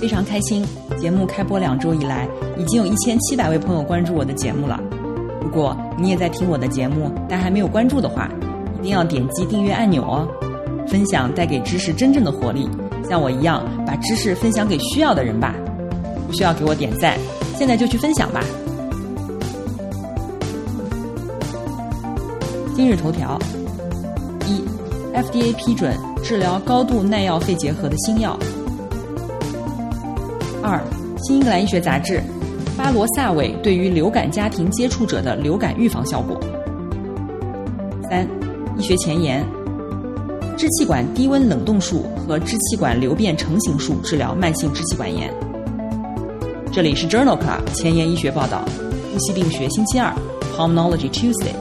非常开心，节目开播两周以来，已经有一千七百位朋友关注我的节目了。如果你也在听我的节目，但还没有关注的话，一定要点击订阅按钮哦。分享带给知识真正的活力，像我一样，把知识分享给需要的人吧。不需要给我点赞，现在就去分享吧。今日头条：一，FDA 批准治疗高度耐药肺结核的新药。二，《新英格兰医学杂志》巴罗萨韦对于流感家庭接触者的流感预防效果。三，医学前沿：支气管低温冷冻术和支气管瘤变成型术治疗慢性支气管炎。这里是 Journal Club 前沿医学报道，呼吸病学星期二，Pulmonology Tuesday，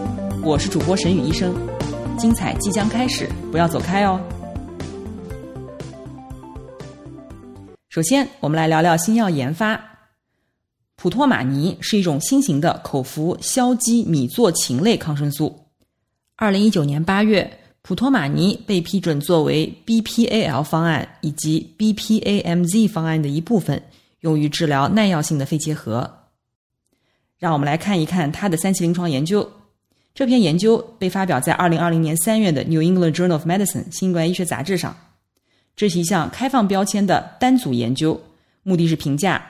我是主播沈宇医生，精彩即将开始，不要走开哦。首先，我们来聊聊新药研发。普托马尼是一种新型的口服硝基米唑嗪类抗生素。二零一九年八月，普托马尼被批准作为 BPAL 方案以及 BPAMZ 方案的一部分，用于治疗耐药性的肺结核。让我们来看一看它的三期临床研究。这篇研究被发表在二零二零年三月的《New England Journal of Medicine》新冠医学杂志上。这是一项开放标签的单组研究，目的是评价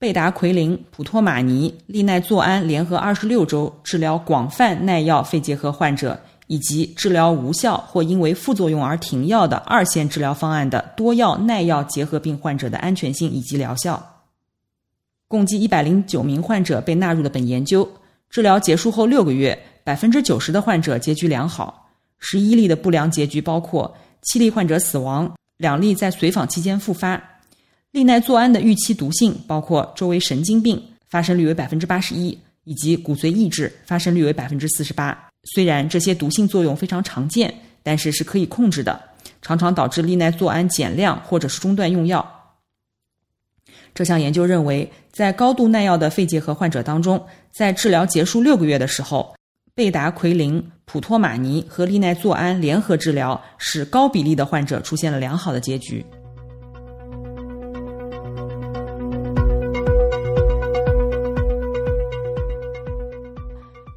贝达奎林、普托马尼、利奈唑胺联合二十六周治疗广泛耐药肺结核患者，以及治疗无效或因为副作用而停药的二线治疗方案的多药耐药结核病患者的安全性以及疗效。共计一百零九名患者被纳入了本研究。治疗结束后六个月，百分之九十的患者结局良好，十一例的不良结局包括七例患者死亡。两例在随访期间复发，利奈唑胺的预期毒性包括周围神经病，发生率为百分之八十一，以及骨髓抑制，发生率为百分之四十八。虽然这些毒性作用非常常见，但是是可以控制的，常常导致利奈唑胺减量或者是中断用药。这项研究认为，在高度耐药的肺结核患者当中，在治疗结束六个月的时候。贝达奎林、普托马尼和利奈唑胺联合治疗，使高比例的患者出现了良好的结局。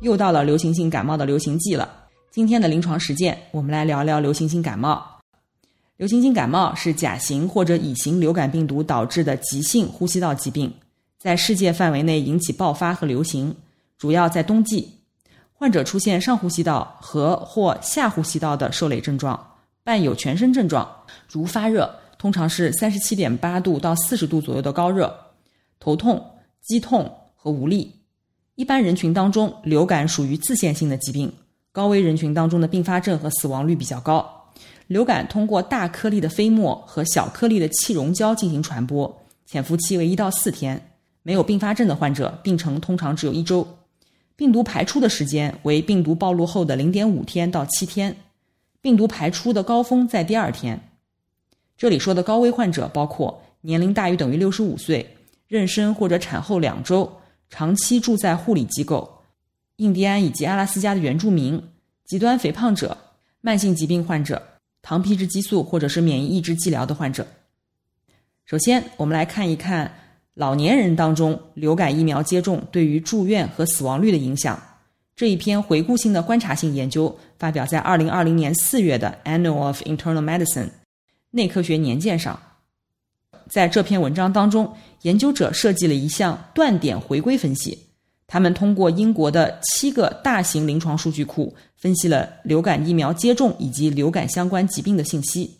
又到了流行性感冒的流行季了。今天的临床实践，我们来聊聊流行性感冒。流行性感冒是甲型或者乙型流感病毒导致的急性呼吸道疾病，在世界范围内引起爆发和流行，主要在冬季。患者出现上呼吸道和或下呼吸道的受累症状，伴有全身症状，如发热，通常是三十七点八度到四十度左右的高热，头痛、肌痛和无力。一般人群当中，流感属于自限性的疾病，高危人群当中的并发症和死亡率比较高。流感通过大颗粒的飞沫和小颗粒的气溶胶进行传播，潜伏期为一到四天。没有并发症的患者，病程通常只有一周。病毒排出的时间为病毒暴露后的零点五天到七天，病毒排出的高峰在第二天。这里说的高危患者包括年龄大于等于六十五岁、妊娠或者产后两周、长期住在护理机构、印第安以及阿拉斯加的原住民、极端肥胖者、慢性疾病患者、糖皮质激素或者是免疫抑制剂疗的患者。首先，我们来看一看。老年人当中流感疫苗接种对于住院和死亡率的影响，这一篇回顾性的观察性研究发表在二零二零年四月的《Annual of Internal Medicine》内科学年鉴上。在这篇文章当中，研究者设计了一项断点回归分析，他们通过英国的七个大型临床数据库分析了流感疫苗接种以及流感相关疾病的信息。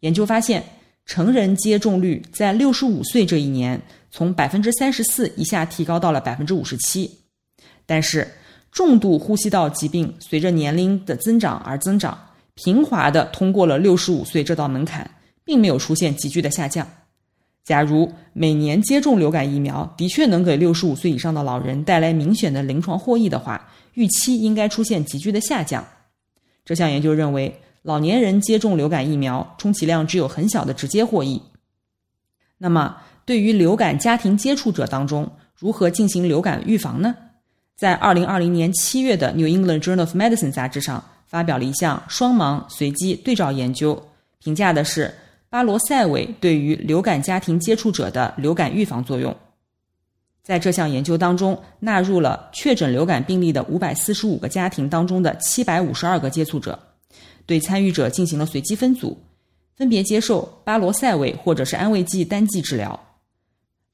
研究发现。成人接种率在六十五岁这一年从百分之三十四一下提高到了百分之五十七，但是重度呼吸道疾病随着年龄的增长而增长，平滑的通过了六十五岁这道门槛，并没有出现急剧的下降。假如每年接种流感疫苗的确能给六十五岁以上的老人带来明显的临床获益的话，预期应该出现急剧的下降。这项研究认为，老年人接种流感疫苗充其量只有很小的直接获益。那么，对于流感家庭接触者当中，如何进行流感预防呢？在二零二零年七月的《New England Journal of Medicine》杂志上发表了一项双盲随机对照研究，评价的是。巴罗塞韦对于流感家庭接触者的流感预防作用，在这项研究当中，纳入了确诊流感病例的五百四十五个家庭当中的七百五十二个接触者，对参与者进行了随机分组，分别接受巴罗塞韦或者是安慰剂单剂治疗。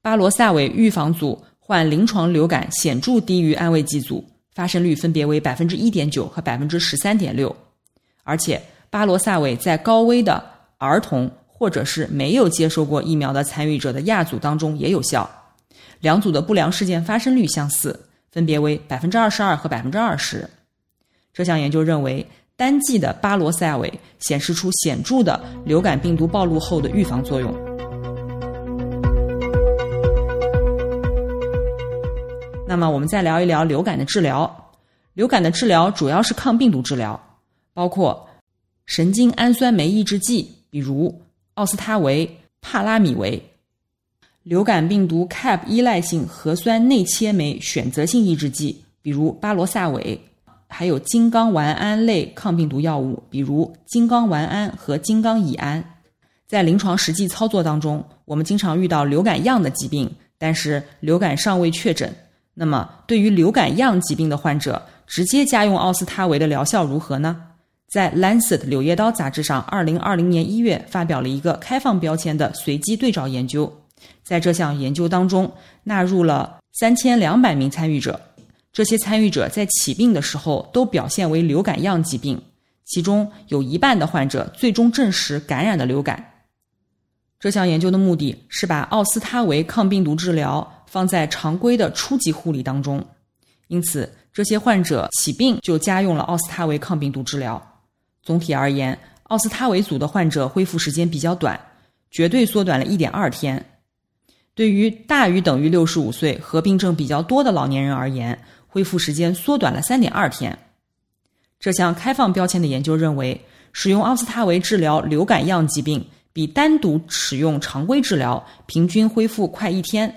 巴罗塞韦预防组患临床流感显著低于安慰剂组，发生率分别为百分之一点九和百分之十三点六，而且巴罗塞韦在高危的儿童。或者是没有接受过疫苗的参与者的亚组当中也有效，两组的不良事件发生率相似，分别为百分之二十二和百分之二十。这项研究认为，单剂的巴罗塞韦显示出显著的流感病毒暴露后的预防作用。那么，我们再聊一聊流感的治疗。流感的治疗主要是抗病毒治疗，包括神经氨酸酶抑制剂，比如。奥司他韦、帕拉米韦，流感病毒 Cap 依赖性核酸内切酶选择性抑制剂，比如巴罗萨韦，还有金刚烷胺类抗病毒药物，比如金刚烷胺和金刚乙胺。在临床实际操作当中，我们经常遇到流感样的疾病，但是流感尚未确诊。那么，对于流感样疾病的患者，直接加用奥司他韦的疗效如何呢？在《Lancet》柳叶刀杂志上，二零二零年一月发表了一个开放标签的随机对照研究。在这项研究当中，纳入了三千两百名参与者，这些参与者在起病的时候都表现为流感样疾病，其中有一半的患者最终证实感染了流感。这项研究的目的是把奥司他韦抗病毒治疗放在常规的初级护理当中，因此这些患者起病就加用了奥司他韦抗病毒治疗。总体而言，奥司他韦组的患者恢复时间比较短，绝对缩短了一点二天。对于大于等于六十五岁、合并症比较多的老年人而言，恢复时间缩短了三点二天。这项开放标签的研究认为，使用奥司他韦治疗流感样疾病，比单独使用常规治疗平均恢复快一天。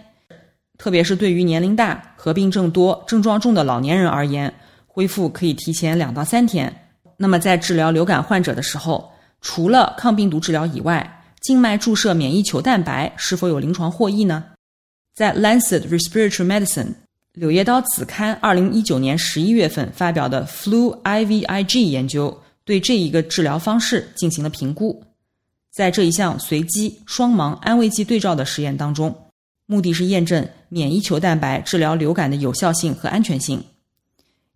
特别是对于年龄大、合并症多、症状重的老年人而言，恢复可以提前两到三天。那么，在治疗流感患者的时候，除了抗病毒治疗以外，静脉注射免疫球蛋白是否有临床获益呢？在《Lancet Respiratory Medicine》柳叶刀子刊二零一九年十一月份发表的 Flu IVIG 研究，对这一个治疗方式进行了评估。在这一项随机双盲安慰剂对照的实验当中，目的是验证免疫球蛋白治疗流感的有效性和安全性。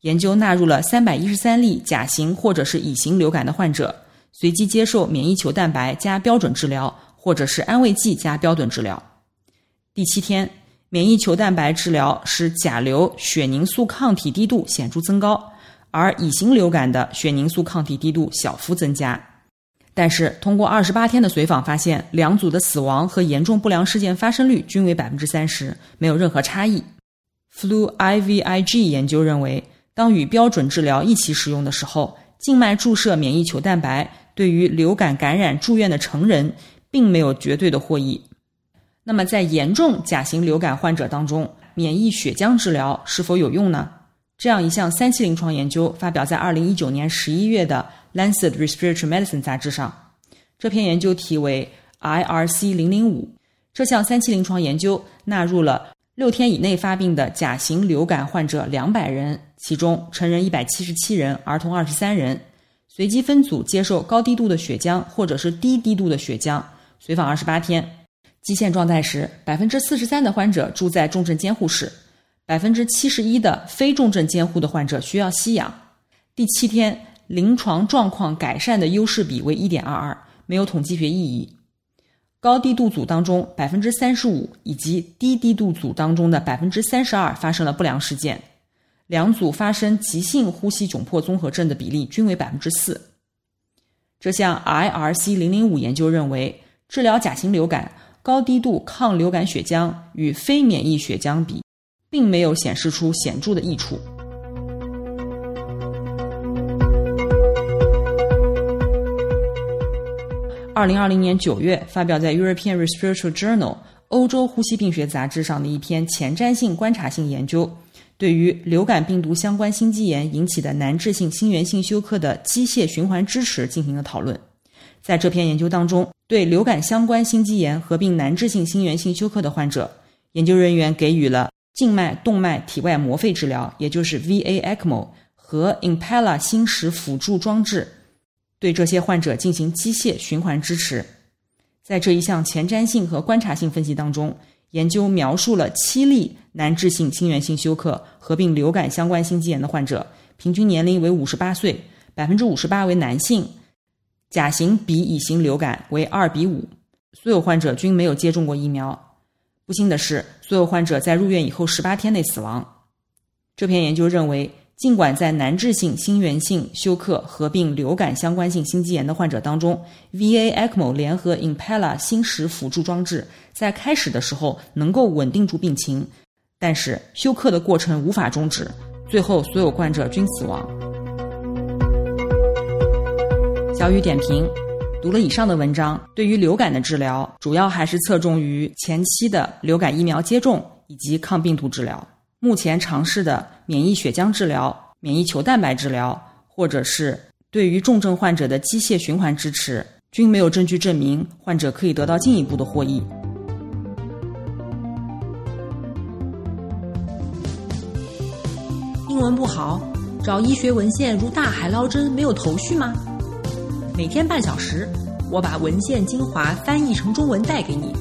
研究纳入了三百一十三例甲型或者是乙型流感的患者，随机接受免疫球蛋白加标准治疗，或者是安慰剂加标准治疗。第七天，免疫球蛋白治疗使甲流血凝素抗体低度显著增高，而乙型流感的血凝素抗体低度小幅增加。但是，通过二十八天的随访发现，两组的死亡和严重不良事件发生率均为百分之三十，没有任何差异。Flu IVIG 研究认为。当与标准治疗一起使用的时候，静脉注射免疫球蛋白对于流感感染住院的成人并没有绝对的获益。那么，在严重甲型流感患者当中，免疫血浆治疗是否有用呢？这样一项三期临床研究发表在二零一九年十一月的《Lancet Respiratory Medicine》杂志上。这篇研究题为 IRC 零零五。这项三期临床研究纳入了。六天以内发病的甲型流感患者两百人，其中成人一百七十七人，儿童二十三人。随机分组接受高低度的血浆或者是低低度的血浆，随访二十八天。基线状态时，百分之四十三的患者住在重症监护室，百分之七十一的非重症监护的患者需要吸氧。第七天临床状况改善的优势比为一点二二，没有统计学意义。高低度组当中，百分之三十五以及低低度组当中的百分之三十二发生了不良事件，两组发生急性呼吸窘迫综合症的比例均为百分之四。这项 IRC 零零五研究认为，治疗甲型流感，高低度抗流感血浆与非免疫血浆比，并没有显示出显著的益处。二零二零年九月发表在《European Respiratory Journal》欧洲呼吸病学杂志上的一篇前瞻性观察性研究，对于流感病毒相关心肌炎引起的难治性心源性休克的机械循环支持进行了讨论。在这篇研究当中，对流感相关心肌炎合并难治性心源性休克的患者，研究人员给予了静脉动脉体外膜肺治疗，也就是 VA ECMO 和 Impella 心室辅助装置。对这些患者进行机械循环支持，在这一项前瞻性和观察性分析当中，研究描述了七例难治性心源性休克合并流感相关心肌炎的患者，平均年龄为五十八岁，百分之五十八为男性，甲型比乙型流感为二比五，所有患者均没有接种过疫苗。不幸的是，所有患者在入院以后十八天内死亡。这篇研究认为。尽管在难治性心源性休克合并流感相关性心肌炎的患者当中，VA ECMO 联合 Impella 心室辅助装置在开始的时候能够稳定住病情，但是休克的过程无法终止，最后所有患者均死亡。小雨点评：读了以上的文章，对于流感的治疗，主要还是侧重于前期的流感疫苗接种以及抗病毒治疗。目前尝试的免疫血浆治疗、免疫球蛋白治疗，或者是对于重症患者的机械循环支持，均没有证据证明患者可以得到进一步的获益。英文不好，找医学文献如大海捞针，没有头绪吗？每天半小时，我把文献精华翻译成中文带给你。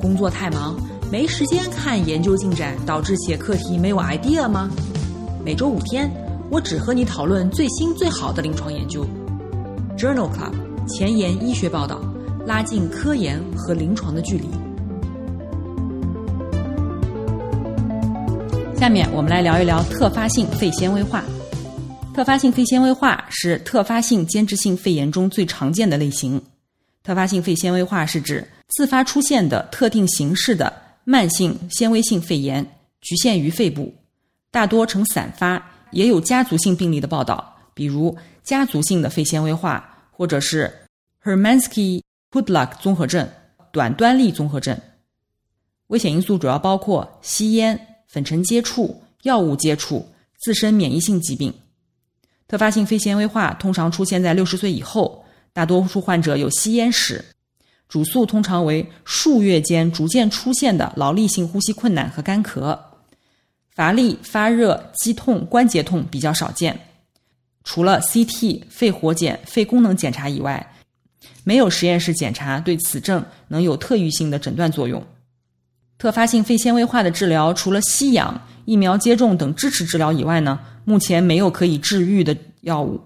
工作太忙。没时间看研究进展，导致写课题没有 idea 吗？每周五天，我只和你讨论最新最好的临床研究。Journal Club 前沿医学报道，拉近科研和临床的距离。下面我们来聊一聊特发性肺纤维化。特发性肺纤维化是特发性间质性肺炎中最常见的类型。特发性肺纤维化是指自发出现的特定形式的。慢性纤维性肺炎局限于肺部，大多呈散发，也有家族性病例的报道，比如家族性的肺纤维化，或者是 Hermansky-Pudlak 综合症、短端粒综合症。危险因素主要包括吸烟、粉尘接触、药物接触、自身免疫性疾病。特发性肺纤维化通常出现在六十岁以后，大多数患者有吸烟史。主诉通常为数月间逐渐出现的劳力性呼吸困难和干咳，乏力、发热、肌痛、关节痛比较少见。除了 CT、肺活检、肺功能检查以外，没有实验室检查对此症能有特异性的诊断作用。特发性肺纤维化的治疗，除了吸氧、疫苗接种等支持治疗以外呢，目前没有可以治愈的药物。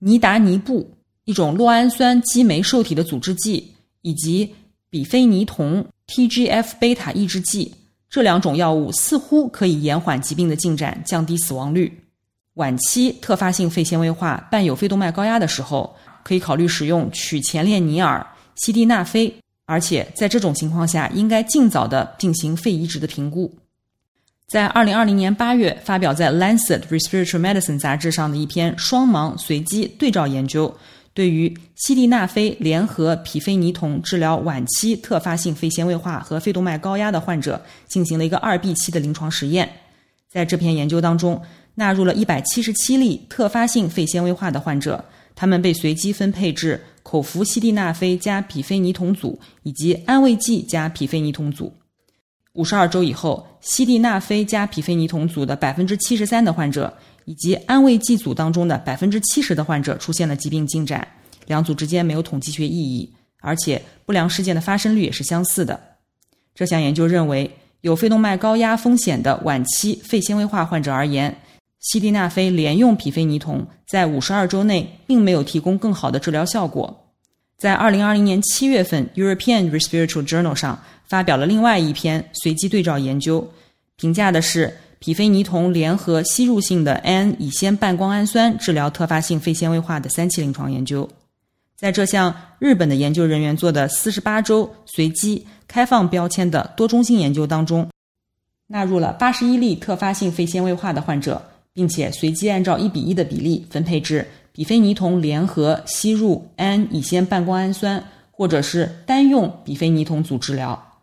尼达尼布，一种酪氨酸激酶受体的阻滞剂。以及比非尼酮 （TGF 贝塔抑制剂）这两种药物似乎可以延缓疾病的进展，降低死亡率。晚期特发性肺纤维化伴有肺动脉高压的时候，可以考虑使用曲前列尼尔、西地那非，而且在这种情况下，应该尽早的进行肺移植的评估。在二零二零年八月发表在《Lancet Respiratory Medicine》杂志上的一篇双盲随机对照研究。对于西地那非联合匹非尼酮治疗晚期特发性肺纤维化和肺动脉高压的患者进行了一个二 B 期的临床实验，在这篇研究当中，纳入了一百七十七例特发性肺纤维化的患者，他们被随机分配至口服西地那非加匹非尼酮组以及安慰剂加匹非尼酮组。五十二周以后，西地那非加匹非尼酮组的百分之七十三的患者。以及安慰剂组当中的百分之七十的患者出现了疾病进展，两组之间没有统计学意义，而且不良事件的发生率也是相似的。这项研究认为，有肺动脉高压风险的晚期肺纤维化患者而言，西地那非连用匹非尼酮在五十二周内并没有提供更好的治疗效果。在二零二零年七月份，《European Respiratory Journal》上发表了另外一篇随机对照研究，评价的是。匹非尼酮联合吸入性的 N 乙酰半胱氨酸治疗特发性肺纤维化的三期临床研究，在这项日本的研究人员做的四十八周随机开放标签的多中心研究当中，纳入了八十一例特发性肺纤维化的患者，并且随机按照一比一的比例分配至比非尼酮联合吸入氨乙酰半胱氨酸，或者是单用比非尼酮组治疗。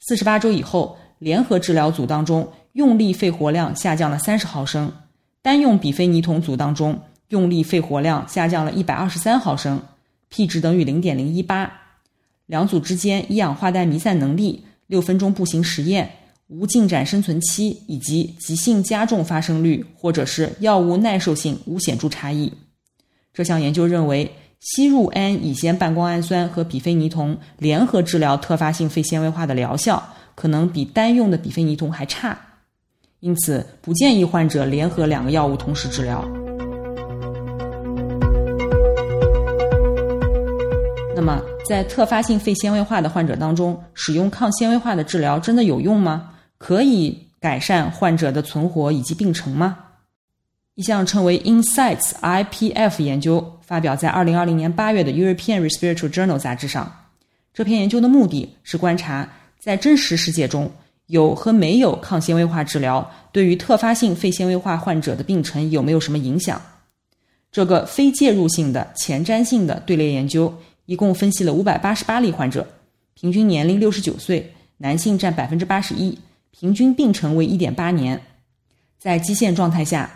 四十八周以后，联合治疗组当中用力肺活量下降了三十毫升，单用比非尼酮组当中用力肺活量下降了一百二十三毫升。P 值等于零点零一八，两组之间一氧化氮弥散能力、六分钟步行实验、无进展生存期以及急性加重发生率或者是药物耐受性无显著差异。这项研究认为，吸入氨乙酰半胱氨酸和比非尼酮联合治疗特发性肺纤维化的疗效可能比单用的比非尼酮还差，因此不建议患者联合两个药物同时治疗。那么，在特发性肺纤维化的患者当中，使用抗纤维化的治疗真的有用吗？可以改善患者的存活以及病程吗？一项称为 Insights IPF 研究发表在二零二零年八月的 European Respiratory Journal 杂志上。这篇研究的目的是观察在真实世界中有和没有抗纤维化治疗对于特发性肺纤维化患者的病程有没有什么影响。这个非介入性的前瞻性的队列研究。一共分析了五百八十八例患者，平均年龄六十九岁，男性占百分之八十一，平均病程为一点八年。在基线状态下，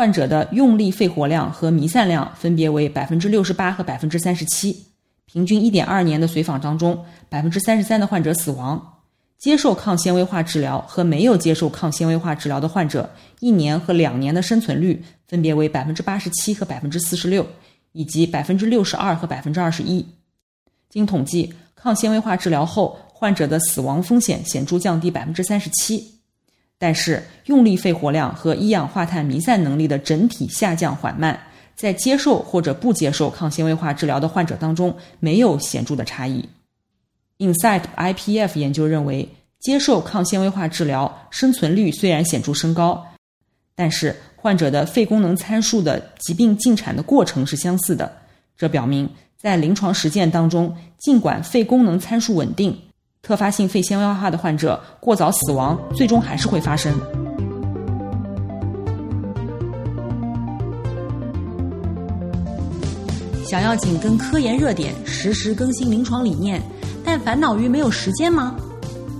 患者的用力肺活量和弥散量分别为百分之六十八和百分之三十七。平均一点二年的随访当中，百分之三十三的患者死亡。接受抗纤维化治疗和没有接受抗纤维化治疗的患者，一年和两年的生存率分别为百分之八十七和百分之四十六。以及百分之六十二和百分之二十一。经统计，抗纤维化治疗后，患者的死亡风险显著降低百分之三十七。但是，用力肺活量和一氧化碳弥散能力的整体下降缓慢，在接受或者不接受抗纤维化治疗的患者当中没有显著的差异。Insight IPF 研究认为，接受抗纤维化治疗生存率虽然显著升高，但是。患者的肺功能参数的疾病进展的过程是相似的，这表明在临床实践当中，尽管肺功能参数稳定，特发性肺纤维化的患者过早死亡最终还是会发生。想要紧跟科研热点，实时更新临床理念，但烦恼于没有时间吗？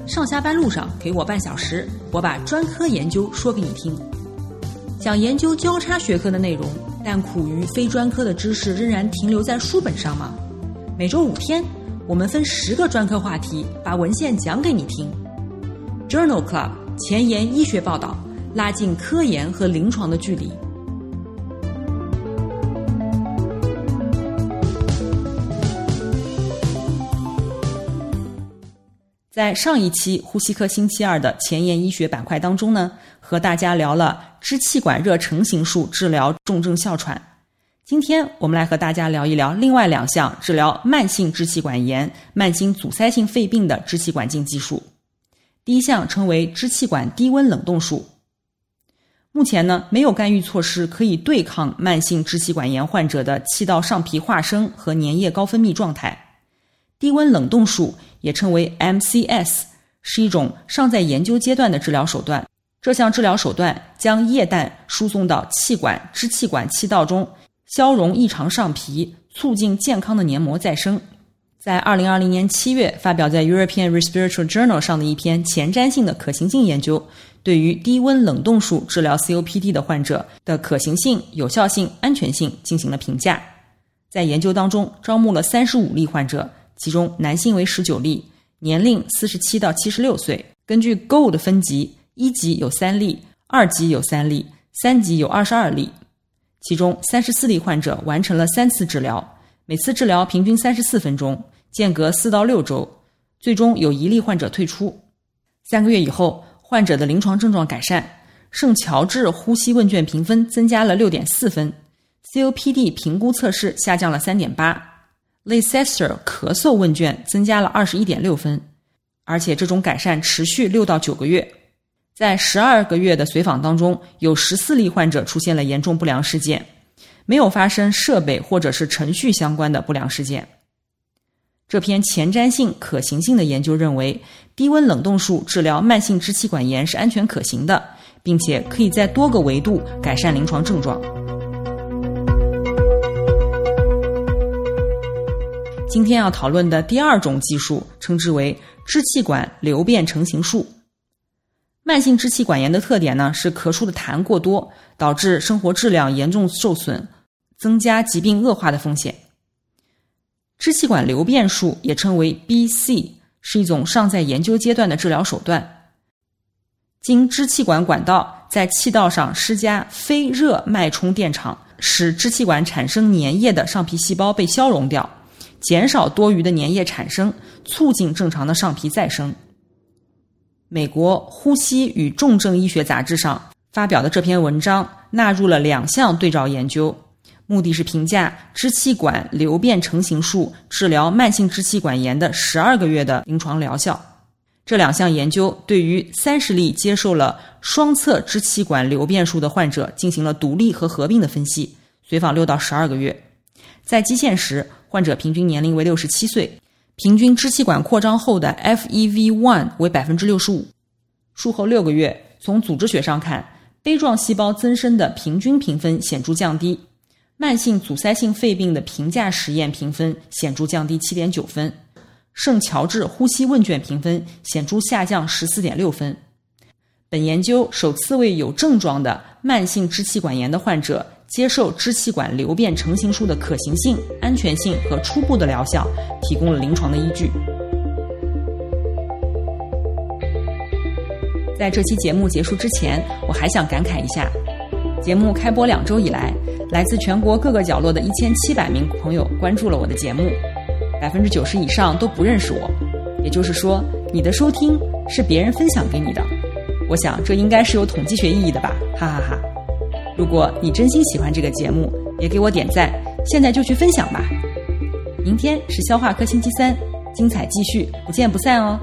上下班路上给我半小时，我把专科研究说给你听。想研究交叉学科的内容，但苦于非专科的知识仍然停留在书本上吗？每周五天，我们分十个专科话题，把文献讲给你听。Journal Club 前沿医学报道，拉近科研和临床的距离。在上一期呼吸科星期二的前沿医学板块当中呢，和大家聊了支气管热成型术治疗重症哮喘。今天我们来和大家聊一聊另外两项治疗慢性支气管炎、慢性阻塞性肺病的支气管镜技术。第一项称为支气管低温冷冻术。目前呢，没有干预措施可以对抗慢性支气管炎患者的气道上皮化生和粘液高分泌状态。低温冷冻术也称为 MCS，是一种尚在研究阶段的治疗手段。这项治疗手段将液氮输送到气管支气管气道中，消融异常上皮，促进健康的黏膜再生。在二零二零年七月发表在 European Respiratory Journal 上的一篇前瞻性的可行性研究，对于低温冷冻术治疗 COPD 的患者的可行性、有效性、安全性进行了评价。在研究当中，招募了三十五例患者。其中男性为十九例，年龄四十七到七十六岁。根据 GO 的分级，一级有三例，二级有三例，三级有二十二例。其中三十四例患者完成了三次治疗，每次治疗平均三十四分钟，间隔四到六周。最终有一例患者退出。三个月以后，患者的临床症状改善，圣乔治呼吸问卷评分增加了六点四分，COPD 评估测试下降了三点八。Leicester 咳嗽问卷增加了二十一点六分，而且这种改善持续六到九个月。在十二个月的随访当中，有十四例患者出现了严重不良事件，没有发生设备或者是程序相关的不良事件。这篇前瞻性、可行性的研究认为，低温冷冻术治疗慢性支气管炎是安全可行的，并且可以在多个维度改善临床症状。今天要讨论的第二种技术，称之为支气管瘤变成型术。慢性支气管炎的特点呢，是咳出的痰过多，导致生活质量严重受损，增加疾病恶化的风险。支气管瘤变术也称为 BC，是一种尚在研究阶段的治疗手段。经支气管管道在气道上施加非热脉冲电场，使支气管产生粘液的上皮细胞被消融掉。减少多余的粘液产生，促进正常的上皮再生。美国《呼吸与重症医学杂志》上发表的这篇文章纳入了两项对照研究，目的是评价支气管瘤变成型术治疗慢性支气管炎的十二个月的临床疗效。这两项研究对于三十例接受了双侧支气管瘤变术的患者进行了独立和合并的分析，随访六到十二个月，在基线时。患者平均年龄为六十七岁，平均支气管扩张后的 FEV1 为百分之六十五。术后六个月，从组织学上看，杯状细胞增生的平均评分显著降低，慢性阻塞性肺病的评价实验评分显著降低七点九分，圣乔治呼吸问卷评分显著下降十四点六分。本研究首次为有症状的慢性支气管炎的患者。接受支气管瘤变成型术的可行性、安全性和初步的疗效，提供了临床的依据。在这期节目结束之前，我还想感慨一下：节目开播两周以来，来自全国各个角落的一千七百名朋友关注了我的节目，百分之九十以上都不认识我，也就是说，你的收听是别人分享给你的。我想这应该是有统计学意义的吧，哈哈哈。如果你真心喜欢这个节目，也给我点赞，现在就去分享吧。明天是消化科星期三，精彩继续，不见不散哦。